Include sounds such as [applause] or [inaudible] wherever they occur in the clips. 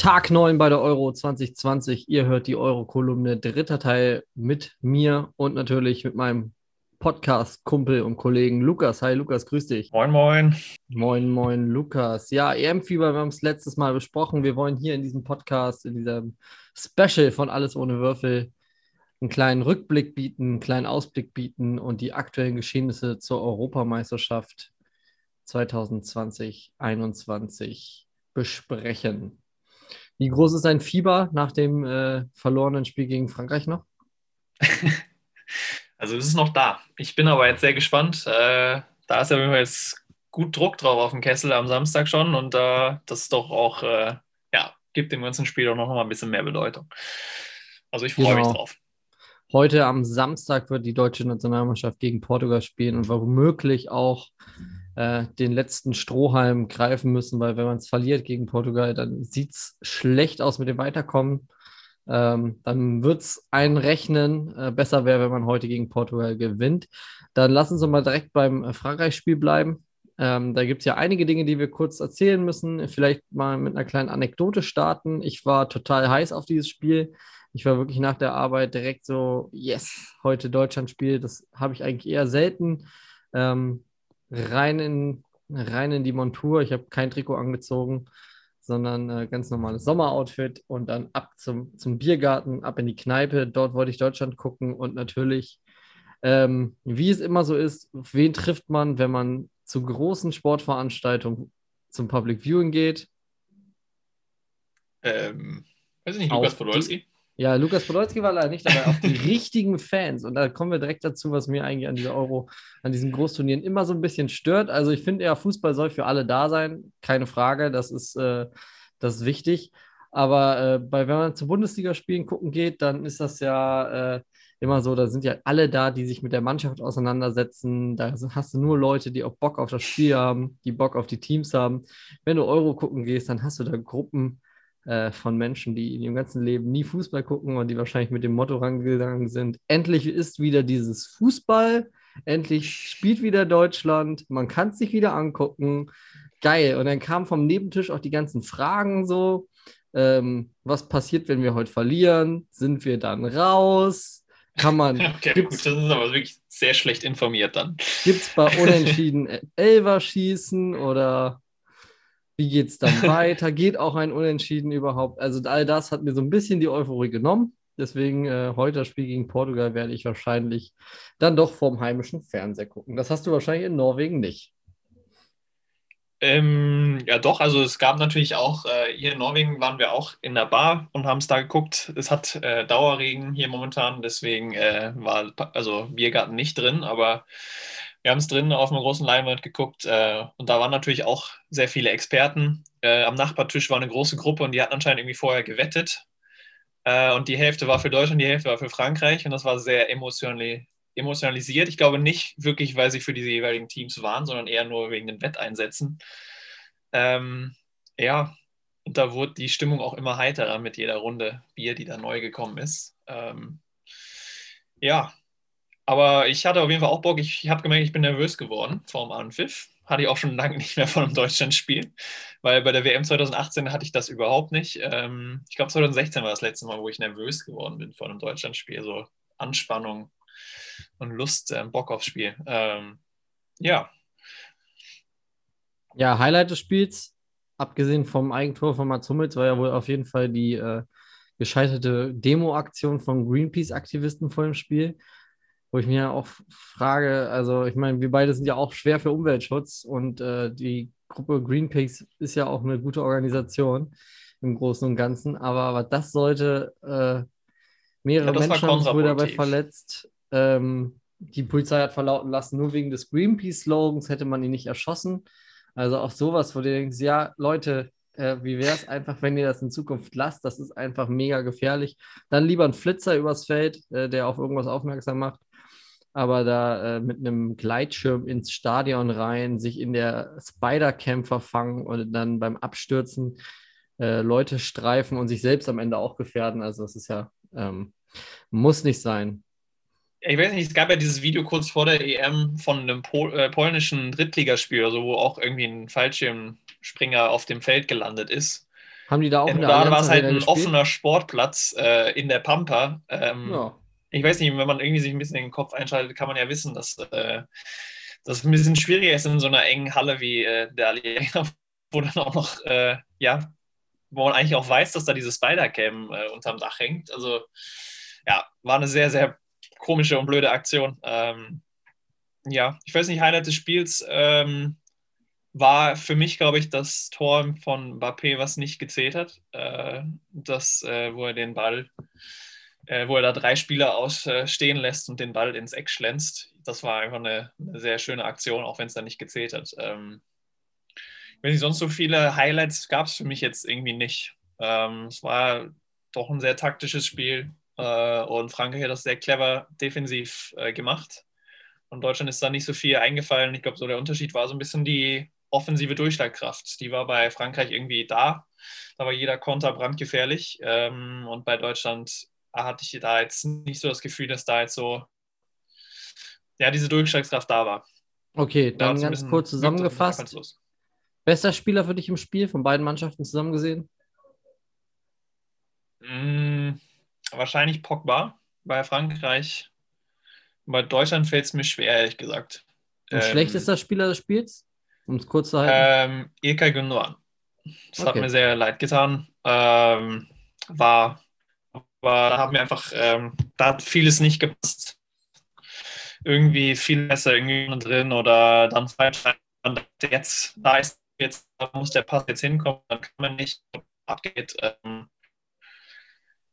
Tag 9 bei der Euro 2020. Ihr hört die Euro-Kolumne, dritter Teil mit mir und natürlich mit meinem Podcast-Kumpel und Kollegen Lukas. Hi Lukas, grüß dich. Moin, moin. Moin, moin, Lukas. Ja, EM-Fieber, wir haben es letztes Mal besprochen. Wir wollen hier in diesem Podcast, in diesem Special von Alles ohne Würfel, einen kleinen Rückblick bieten, einen kleinen Ausblick bieten und die aktuellen Geschehnisse zur Europameisterschaft 2020-21 besprechen. Wie groß ist dein Fieber nach dem äh, verlorenen Spiel gegen Frankreich noch? [laughs] Also es ist noch da. Ich bin aber jetzt sehr gespannt. Äh, da ist ja jetzt gut Druck drauf auf dem Kessel am Samstag schon und äh, das ist doch auch, äh, ja, gibt dem ganzen Spiel auch noch mal ein bisschen mehr Bedeutung. Also ich freue genau. mich drauf. Heute am Samstag wird die deutsche Nationalmannschaft gegen Portugal spielen und womöglich auch äh, den letzten Strohhalm greifen müssen, weil wenn man es verliert gegen Portugal, dann sieht es schlecht aus mit dem Weiterkommen. Ähm, dann wird es einrechnen. Äh, besser wäre, wenn man heute gegen Portugal gewinnt. Dann lassen Sie mal direkt beim Frankreich-Spiel bleiben. Ähm, da gibt es ja einige Dinge, die wir kurz erzählen müssen. Vielleicht mal mit einer kleinen Anekdote starten. Ich war total heiß auf dieses Spiel. Ich war wirklich nach der Arbeit direkt so, yes, heute Deutschland-Spiel. Das habe ich eigentlich eher selten. Ähm, rein in, rein in die Montur. Ich habe kein Trikot angezogen, sondern äh, ganz normales Sommeroutfit und dann ab zum, zum Biergarten, ab in die Kneipe. Dort wollte ich Deutschland gucken und natürlich, ähm, wie es immer so ist, wen trifft man, wenn man zu großen Sportveranstaltungen zum Public Viewing geht? Ähm, weiß ich nicht, Lukas Podolski? Ja, Lukas Podolski war leider nicht dabei, auch die [laughs] richtigen Fans. Und da kommen wir direkt dazu, was mir eigentlich an dieser Euro, an diesen Großturnieren immer so ein bisschen stört. Also ich finde ja, Fußball soll für alle da sein, keine Frage, das ist, äh, das ist wichtig. Aber äh, bei, wenn man zu Bundesligaspielen gucken geht, dann ist das ja äh, immer so, da sind ja alle da, die sich mit der Mannschaft auseinandersetzen. Da hast du nur Leute, die auch Bock auf das Spiel haben, die Bock auf die Teams haben. Wenn du Euro gucken gehst, dann hast du da Gruppen äh, von Menschen, die in ihrem ganzen Leben nie Fußball gucken und die wahrscheinlich mit dem Motto rangegangen sind, endlich ist wieder dieses Fußball, endlich spielt wieder Deutschland, man kann es sich wieder angucken. Geil. Und dann kamen vom Nebentisch auch die ganzen Fragen so. Ähm, was passiert, wenn wir heute verlieren? Sind wir dann raus? Kann man. [laughs] Okay, gut, das ist aber wirklich sehr schlecht informiert dann. Gibt es bei Unentschieden [laughs] Elver schießen oder wie geht es dann [laughs] weiter? Geht auch ein Unentschieden überhaupt? Also all das hat mir so ein bisschen die Euphorie genommen. Deswegen äh, heute das Spiel gegen Portugal werde ich wahrscheinlich dann doch vorm heimischen Fernseher gucken. Das hast du wahrscheinlich in Norwegen nicht. Ähm, ja, doch. Also es gab natürlich auch, äh, hier in Norwegen waren wir auch in der Bar und haben es da geguckt. Es hat äh, Dauerregen hier momentan, deswegen äh, war also Biergarten nicht drin, aber wir haben es drin auf einer großen Leinwand geguckt äh, und da waren natürlich auch sehr viele Experten. Äh, am Nachbartisch war eine große Gruppe und die hatten anscheinend irgendwie vorher gewettet. Äh, und die Hälfte war für Deutschland, die Hälfte war für Frankreich und das war sehr emotionali emotionalisiert. Ich glaube nicht wirklich, weil sie für diese jeweiligen Teams waren, sondern eher nur wegen den Wetteinsätzen. Ähm, ja, und da wurde die Stimmung auch immer heiterer mit jeder Runde Bier, die da neu gekommen ist. Ähm, ja, aber ich hatte auf jeden Fall auch Bock. Ich habe gemerkt, ich bin nervös geworden vor dem Anpfiff. Hatte ich auch schon [laughs] lange nicht mehr von einem Deutschlandspiel, weil bei der WM 2018 hatte ich das überhaupt nicht. Ähm, ich glaube, 2016 war das letzte Mal, wo ich nervös geworden bin vor einem Deutschlandspiel. So Anspannung und Lust, ähm, Bock aufs Spiel. Ähm, ja. Ja, Highlight des Spiels, abgesehen vom Eigentor von Mats Hummels, war ja wohl auf jeden Fall die äh, gescheiterte Demo-Aktion von Greenpeace-Aktivisten vor dem Spiel wo ich mir auch frage, also ich meine, wir beide sind ja auch schwer für Umweltschutz und äh, die Gruppe Greenpeace ist ja auch eine gute Organisation im Großen und Ganzen, aber, aber das sollte äh, mehrere ja, Menschen haben sich wohl dabei verletzt. Ähm, die Polizei hat verlauten lassen, nur wegen des Greenpeace-Slogans hätte man ihn nicht erschossen. Also auch sowas, wo du denkst, ja, Leute, äh, wie wäre es einfach, wenn ihr das in Zukunft lasst? Das ist einfach mega gefährlich. Dann lieber ein Flitzer übers Feld, äh, der auf irgendwas aufmerksam macht aber da äh, mit einem Gleitschirm ins Stadion rein, sich in der Spider-Cam verfangen und dann beim Abstürzen äh, Leute streifen und sich selbst am Ende auch gefährden. Also das ist ja, ähm, muss nicht sein. Ich weiß nicht, es gab ja dieses Video kurz vor der EM von einem Pol äh, polnischen Drittligaspiel, also wo auch irgendwie ein Fallschirmspringer auf dem Feld gelandet ist. Haben die da auch in der Rodade war es halt ein gespielt? offener Sportplatz äh, in der Pampa. Ähm, Ja. Ich weiß nicht, wenn man irgendwie sich ein bisschen in den Kopf einschaltet, kann man ja wissen, dass äh, das ein bisschen schwieriger ist in so einer engen Halle wie äh, der Allianz, [laughs] wo dann auch noch, äh, ja, wo man eigentlich auch weiß, dass da diese Spider-Cam äh, unterm Dach hängt. Also, ja, war eine sehr, sehr komische und blöde Aktion. Ähm, ja, ich weiß nicht, Highlight des Spiels ähm, war für mich, glaube ich, das Tor von Mbappé, was nicht gezählt hat. Äh, das, äh, wo er den Ball, äh, wo er da drei Spieler ausstehen lässt und den Ball ins Eck schlänzt. Das war einfach eine, eine sehr schöne Aktion, auch wenn es da nicht gezählt hat. Ähm, wenn nicht sonst so viele Highlights gab es für mich jetzt irgendwie nicht. Ähm, es war doch ein sehr taktisches Spiel äh, und Frankreich hat das sehr clever defensiv äh, gemacht. Und Deutschland ist da nicht so viel eingefallen. Ich glaube, so der Unterschied war so ein bisschen die offensive Durchschlagkraft. Die war bei Frankreich irgendwie da. Da war jeder Konter brandgefährlich. Ähm, und bei Deutschland hatte ich da jetzt nicht so das Gefühl, dass da jetzt so ja, diese Durchschlagskraft da war. Okay, Da dann ein ganz kurz zusammengefasst. Bester Spieler für dich im Spiel von beiden Mannschaften zusammen gesehen? Mm, wahrscheinlich Pogba bei Frankreich. Bei Deutschland fällt es mir schwer, ehrlich gesagt. Und Ähm, schlechtester Spieler des Spiels? Um es kurz zu halten. Ähm, Ilkay Gündogan. Das hat Okay. mir sehr leid getan. Ähm, war, da haben wir einfach, ähm, da hat vieles nicht gepasst. Irgendwie viel besser irgendwie drin oder dann falsch. Dachte, Jetzt, da ist jetzt, da muss der Pass jetzt hinkommen, dann kann man nicht abgeht. Ähm,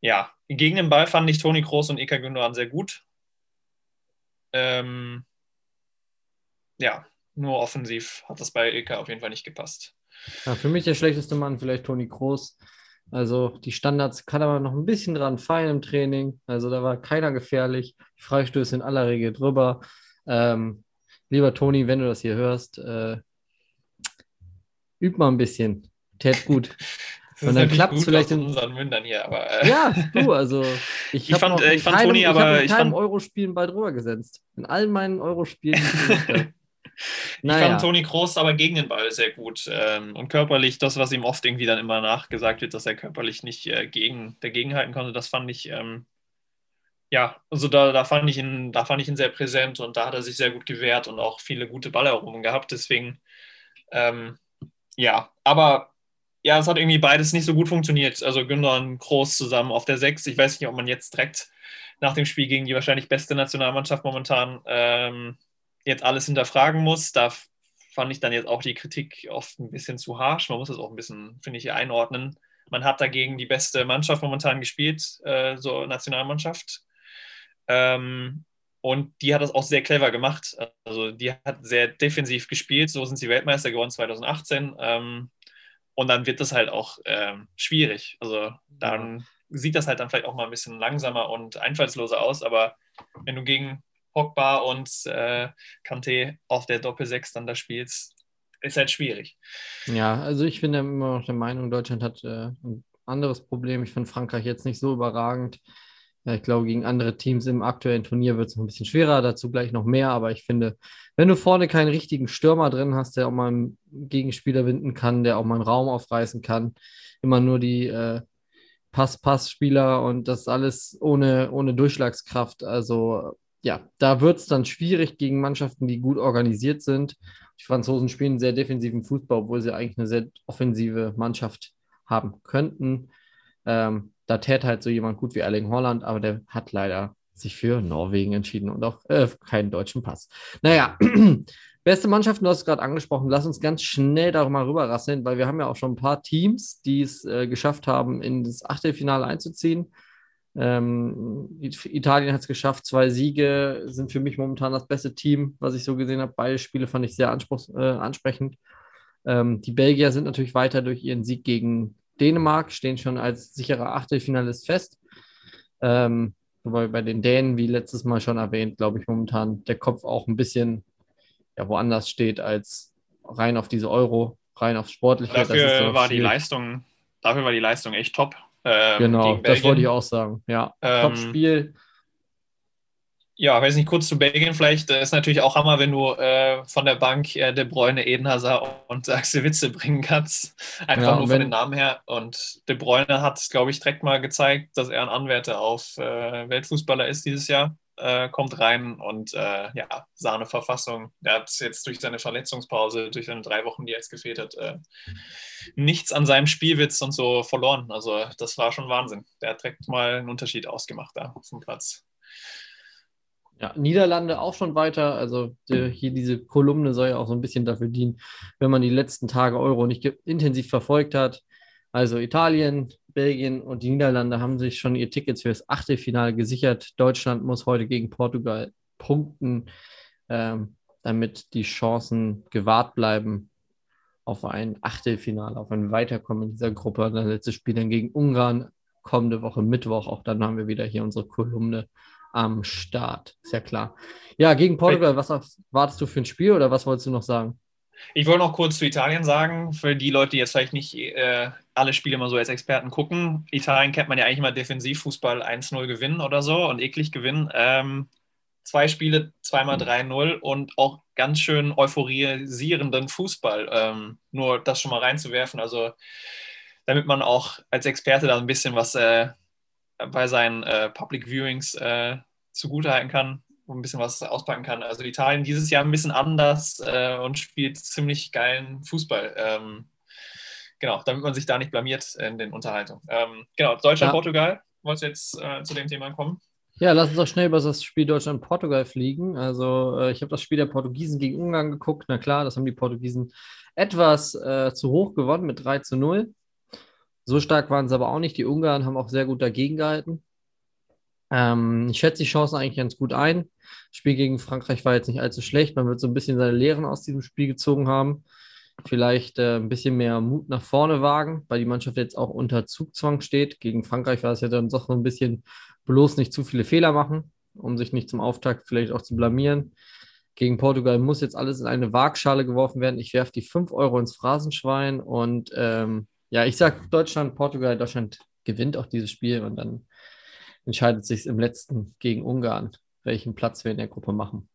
ja, gegen den Ball fand ich Toni Kroos und Ilkay Gündogan sehr gut. Ähm, ja, nur offensiv hat das bei Ilkay auf jeden Fall nicht gepasst. Ja, für mich der schlechteste Mann vielleicht Toni Kroos. Also die Standards kann aber noch ein bisschen dran feilen im Training. Also da war keiner gefährlich. Die Freistöße in aller Regel drüber. Ähm, lieber Toni, wenn du das hier hörst, äh, üb mal ein bisschen. Tät gut. [laughs] Und dann klappt's gut vielleicht in- unseren Mündern hier, aber äh, Ja, du, also [laughs] ich, Ich fand- noch äh, ich fand keinem, Toni ich aber- in ich fand- Eurospielen bald drüber gesetzt. In allen meinen Eurospielen. [laughs] die ich naja, fand Toni Kroos aber gegen den Ball sehr gut. Ähm, und körperlich, das, was ihm oft irgendwie dann immer nachgesagt wird, dass er körperlich nicht äh, gegen, dagegenhalten konnte, das fand ich, ähm, ja, also da, da, fand ich ihn, da fand ich ihn sehr präsent und da hat er sich sehr gut gewehrt und auch viele gute Balleroberungen gehabt. Deswegen, ähm, ja, aber ja, es hat irgendwie beides nicht so gut funktioniert. Also Günther und Kroos zusammen auf der 6. Ich weiß nicht, ob man jetzt direkt nach dem Spiel gegen die wahrscheinlich beste Nationalmannschaft momentan ähm, jetzt alles hinterfragen muss. Da fand ich dann jetzt auch die Kritik oft ein bisschen zu harsch. Man muss das auch ein bisschen, finde ich, einordnen. Man hat dagegen die beste Mannschaft momentan gespielt, äh, so Nationalmannschaft. Ähm, und die hat das auch sehr clever gemacht. Also die hat sehr defensiv gespielt. So sind sie Weltmeister geworden 2018. Ähm, und dann wird das halt auch ähm, schwierig. Also dann sieht das halt dann vielleicht auch mal ein bisschen langsamer und einfallsloser aus. Aber wenn du gegen Pogba und äh, Kanté auf der Doppel-6 dann da spielst, ist halt schwierig. Ja, also ich bin ja immer noch der Meinung, Deutschland hat äh, ein anderes Problem. Ich finde Frankreich jetzt nicht so überragend. Ja, ich glaube, gegen andere Teams im aktuellen Turnier wird es noch ein bisschen schwerer, dazu gleich noch mehr. Aber ich finde, wenn du vorne keinen richtigen Stürmer drin hast, der auch mal einen Gegenspieler winden kann, der auch mal einen Raum aufreißen kann, immer nur die äh, Pass-Pass-Spieler und das alles ohne, ohne Durchschlagskraft. Also ja, da wird es dann schwierig gegen Mannschaften, die gut organisiert sind. Die Franzosen spielen sehr defensiven Fußball, obwohl sie eigentlich eine sehr offensive Mannschaft haben könnten. Ähm, da tät halt so jemand gut wie Erling Holland, aber der hat leider sich für Norwegen entschieden und auch äh, keinen deutschen Pass. Naja, [clears throat] beste Mannschaften, du hast es gerade angesprochen. Lass uns ganz schnell darüber rüberrasseln, weil wir haben ja auch schon ein paar Teams, die es äh, geschafft haben, in das Achtelfinale einzuziehen. Ähm, Italien hat es geschafft, zwei Siege sind für mich momentan das beste Team, was ich so gesehen habe. Beide Spiele fand ich sehr anspruchs äh, ansprechend. Ähm, die Belgier sind natürlich weiter durch ihren Sieg gegen Dänemark, stehen schon als sicherer Achtelfinalist fest. Ähm, wobei bei den Dänen, wie letztes Mal schon erwähnt, glaube ich momentan der Kopf auch ein bisschen ja, woanders steht als rein auf diese Euro, rein aufs Sportliche. Dafür war die. Leistung, dafür war die Leistung echt top. Ähm, Genau, das wollte ich auch sagen. Ja, Ähm, Top-Spiel. Ja, weiß nicht, kurz zu Belgien vielleicht. Das ist natürlich auch Hammer, wenn du äh, von der Bank äh, De Bruyne, Eden Hazard und [laughs] Axel Witze bringen kannst. Einfach ja, nur von den Namen her. Und De Bruyne hat, glaube ich, direkt mal gezeigt, dass er ein Anwärter auf äh, Weltfußballer ist dieses Jahr. Äh, kommt rein und äh, ja, Sahneverfassung. Er hat jetzt durch seine Verletzungspause, durch seine drei Wochen, die er jetzt gefehlt hat, äh, nichts an seinem Spielwitz und so verloren. Also das war schon Wahnsinn. Der hat direkt mal einen Unterschied ausgemacht da auf dem Platz. Ja, Niederlande auch schon weiter. Also die, hier diese Kolumne soll ja auch so ein bisschen dafür dienen, wenn man die letzten Tage Euro nicht intensiv verfolgt hat. Also Italien, Belgien und die Niederlande haben sich schon ihr Tickets für das Achtelfinale gesichert. Deutschland muss heute gegen Portugal punkten, ähm, damit die Chancen gewahrt bleiben auf ein Achtelfinale, auf ein Weiterkommen in dieser Gruppe. Das letzte Spiel dann gegen Ungarn kommende Woche Mittwoch. Auch dann haben wir wieder hier unsere Kolumne am Start. Ist ja klar. Ja, gegen Portugal, was wartest du für ein Spiel oder was wolltest du noch sagen? Ich wollte noch kurz zu Italien sagen, für die Leute, die jetzt vielleicht nicht äh, alle Spiele mal so als Experten gucken. Italien kennt man ja eigentlich immer Defensivfußball 1-0 gewinnen oder so und eklig gewinnen. Ähm, zwei Spiele, zweimal 3-0 und auch ganz schön euphorisierenden Fußball. Ähm, nur das schon mal reinzuwerfen, also damit man auch als Experte da ein bisschen was äh, bei seinen äh, Public Viewings äh, zugutehalten kann und ein bisschen was auspacken kann. Also Italien dieses Jahr ein bisschen anders äh, und spielt ziemlich geilen Fußball. Ähm, genau, damit man sich da nicht blamiert in den Unterhaltungen. Ähm, genau, Deutschland, ja. Portugal. Wolltest du jetzt äh, zu dem Thema kommen? Ja, lass uns doch schnell über das Spiel Deutschland-Portugal fliegen. Also, äh, ich habe das Spiel der Portugiesen gegen Ungarn geguckt. Na klar, das haben die Portugiesen etwas äh, zu hoch gewonnen mit 3 zu 0. So stark waren sie aber auch nicht. Die Ungarn haben auch sehr gut dagegen gehalten. Ähm, ich schätze die Chancen eigentlich ganz gut ein. Das Spiel gegen Frankreich war jetzt nicht allzu schlecht. Man wird so ein bisschen seine Lehren aus diesem Spiel gezogen haben. Vielleicht äh, ein bisschen mehr Mut nach vorne wagen, weil die Mannschaft jetzt auch unter Zugzwang steht. Gegen Frankreich war es ja dann doch so ein bisschen bloß nicht zu viele Fehler machen, um sich nicht zum Auftakt vielleicht auch zu blamieren. Gegen Portugal muss jetzt alles in eine Waagschale geworfen werden. Ich werfe die 5 Euro ins Phrasenschwein und ähm, ja, ich sage Deutschland, Portugal, Deutschland gewinnt auch dieses Spiel und dann entscheidet sich im letzten gegen Ungarn, welchen Platz wir in der Gruppe machen.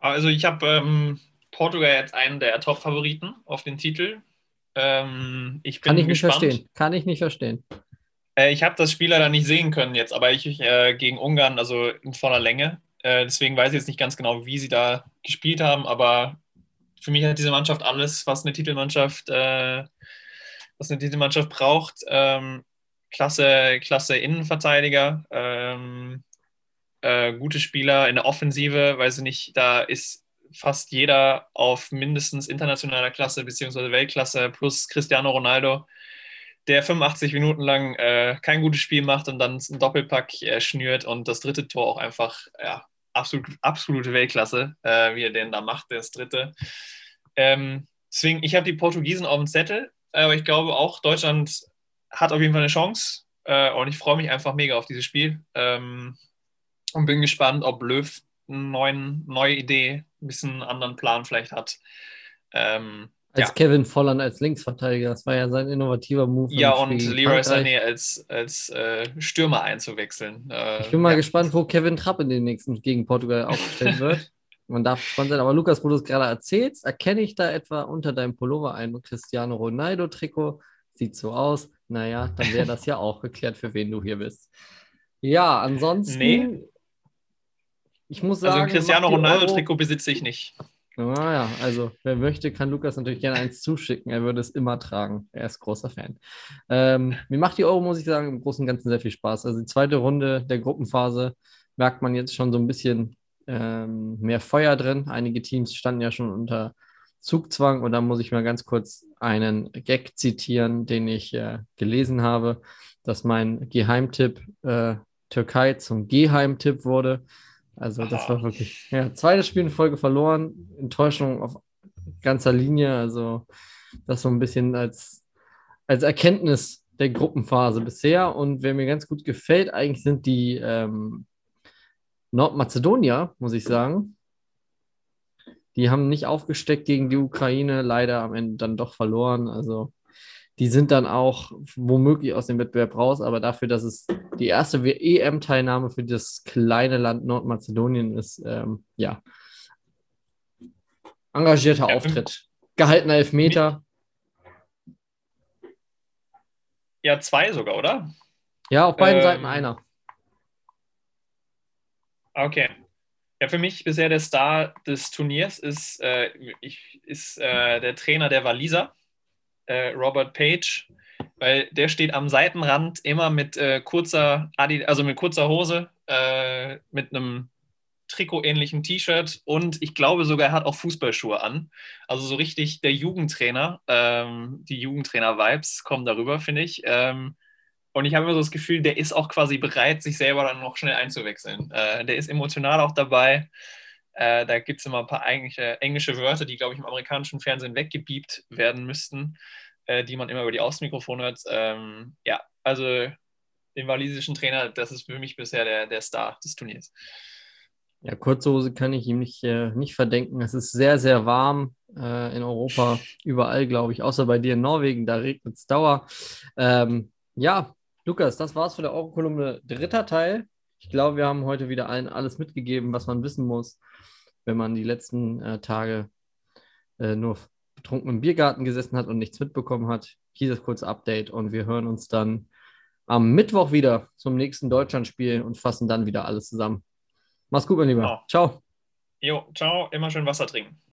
Also ich habe ähm, Portugal jetzt einen der Top-Favoriten auf den Titel. Ähm, ich Kann ich nicht verstehen. Kann ich nicht verstehen. Äh, ich habe das Spiel leider nicht sehen können jetzt, aber ich äh, gegen Ungarn, also in voller Länge. Äh, deswegen weiß ich jetzt nicht ganz genau, wie sie da gespielt haben, aber für mich hat diese Mannschaft alles, was eine Titelmannschaft äh, was eine Titelmannschaft braucht. Ähm, klasse, klasse Innenverteidiger, ähm, äh, gute Spieler in der Offensive, weiß ich nicht, da ist fast jeder auf mindestens internationaler Klasse bzw. Weltklasse plus Cristiano Ronaldo, der 85 Minuten lang äh, kein gutes Spiel macht und dann einen Doppelpack äh, schnürt und das dritte Tor auch einfach ja, absolut, absolute Weltklasse, äh, wie er den da macht, das dritte. Ähm, deswegen, ich habe die Portugiesen auf dem Zettel. Aber ich glaube auch, Deutschland hat auf jeden Fall eine Chance. Äh, und ich freue mich einfach mega auf dieses Spiel. Ähm, und bin gespannt, ob Löw eine neue Idee, ein bisschen einen anderen Plan vielleicht hat. Ähm, als ja. Kevin Volland als Linksverteidiger, das war ja sein innovativer Move. Ja, und Leroy Sané als, als äh, Stürmer einzuwechseln. Äh, ich bin mal ja. gespannt, wo Kevin Trapp in den nächsten gegen Portugal aufgestellt [laughs] wird. Man darf gespannt sein. Aber Lukas, wo du es gerade erzählst, erkenne ich da etwa unter deinem Pullover ein Cristiano Ronaldo-Trikot. Sieht so aus. Naja, dann wäre das ja auch geklärt, für wen du hier bist. Ja, ansonsten. Nee. Ich muss also sagen. Also ein Cristiano Ronaldo-Trikot besitze ich nicht. Naja, also wer möchte, kann Lukas natürlich gerne eins zuschicken. Er würde es immer tragen. Er ist großer Fan. Ähm, mir macht die Euro, muss ich sagen, im Großen und Ganzen sehr viel Spaß. Also die zweite Runde der Gruppenphase merkt man jetzt schon so ein bisschen ähm, mehr Feuer drin. Einige Teams standen ja schon unter Zugzwang und da muss ich mal ganz kurz einen Gag zitieren, den ich äh, gelesen habe, dass mein Geheimtipp äh, Türkei zum Geheimtipp wurde. Also das war wirklich, ja, zweites Spiel in Folge verloren, Enttäuschung auf ganzer Linie, also das so ein bisschen als, als Erkenntnis der Gruppenphase bisher und wer mir ganz gut gefällt, eigentlich sind die ähm, Nordmazedonier, muss ich sagen. Die haben nicht aufgesteckt gegen die Ukraine, leider am Ende dann doch verloren. Also die sind dann auch womöglich aus dem Wettbewerb raus, aber dafür, dass es die erste EM-Teilnahme für das kleine Land Nordmazedonien ist, ähm, ja, engagierter ja, Auftritt. Gehaltener Elfmeter. Ja, zwei sogar, oder? Ja, auf beiden ähm, Seiten einer. Okay. Ja, für mich bisher der Star des Turniers ist, äh, ich, ist äh, der Trainer der Waliser, äh, Robert Page, weil der steht am Seitenrand immer mit äh, kurzer Adi, also mit kurzer Hose, äh, mit einem Trikot-ähnlichen T-Shirt und ich glaube sogar, er hat auch Fußballschuhe an. Also so richtig der Jugendtrainer, ähm, die Jugendtrainer-Vibes kommen darüber, finde ich. Ähm, und ich habe immer so das Gefühl, der ist auch quasi bereit, sich selber dann noch schnell einzuwechseln. Äh, der ist emotional auch dabei. Äh, da gibt es immer ein paar englische, englische Wörter, die, glaube ich, im amerikanischen Fernsehen weggebiebt werden müssten, äh, die man immer über die Außenmikrofone hört. Ähm, ja, also den walisischen Trainer, das ist für mich bisher der, der Star des Turniers. Ja, Kurzhose kann ich ihm nicht, äh, nicht verdenken. Es ist sehr, sehr warm äh, in Europa, überall, glaube ich, außer bei dir in Norwegen, da regnet es Dauer. Ähm, ja, Lukas, das war's für der Euro-Kolumne dritter Teil. Ich glaube, wir haben heute wieder allen alles mitgegeben, was man wissen muss, wenn man die letzten äh, Tage äh, nur betrunken im Biergarten gesessen hat und nichts mitbekommen hat. Hier das kurze Update und wir hören uns dann am Mittwoch wieder zum nächsten Deutschlandspiel und fassen dann wieder alles zusammen. Mach's gut, mein Lieber. Genau. Ciao. Jo, ciao. Immer schön Wasser trinken.